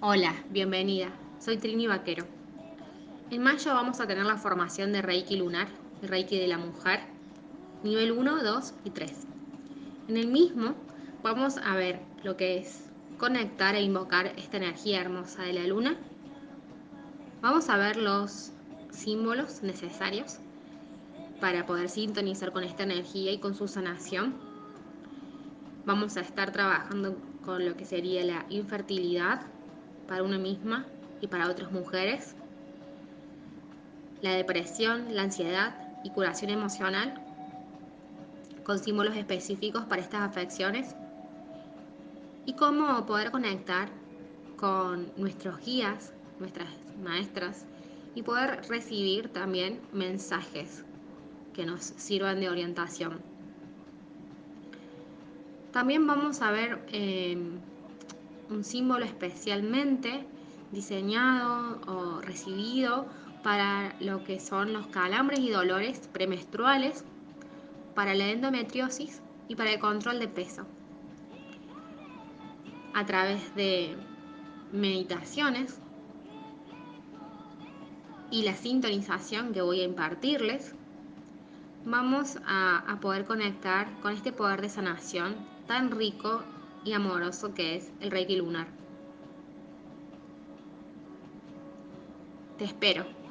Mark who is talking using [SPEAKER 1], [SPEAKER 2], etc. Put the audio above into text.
[SPEAKER 1] Hola, bienvenida. Soy Trini Vaquero. En mayo vamos a tener la formación de Reiki lunar, Reiki de la mujer, nivel 1, 2 y 3. En el mismo vamos a ver lo que es conectar e invocar esta energía hermosa de la luna. Vamos a ver los símbolos necesarios para poder sintonizar con esta energía y con su sanación. Vamos a estar trabajando con lo que sería la infertilidad para una misma y para otras mujeres, la depresión, la ansiedad y curación emocional con símbolos específicos para estas afecciones y cómo poder conectar con nuestros guías, nuestras maestras y poder recibir también mensajes que nos sirvan de orientación. También vamos a ver eh, un símbolo especialmente diseñado o recibido para lo que son los calambres y dolores premenstruales, para la endometriosis y para el control de peso. A través de meditaciones y la sintonización que voy a impartirles, vamos a, a, poder conectar con este poder de sanación tan rico y amoroso que es el Reiki lunar. Te espero.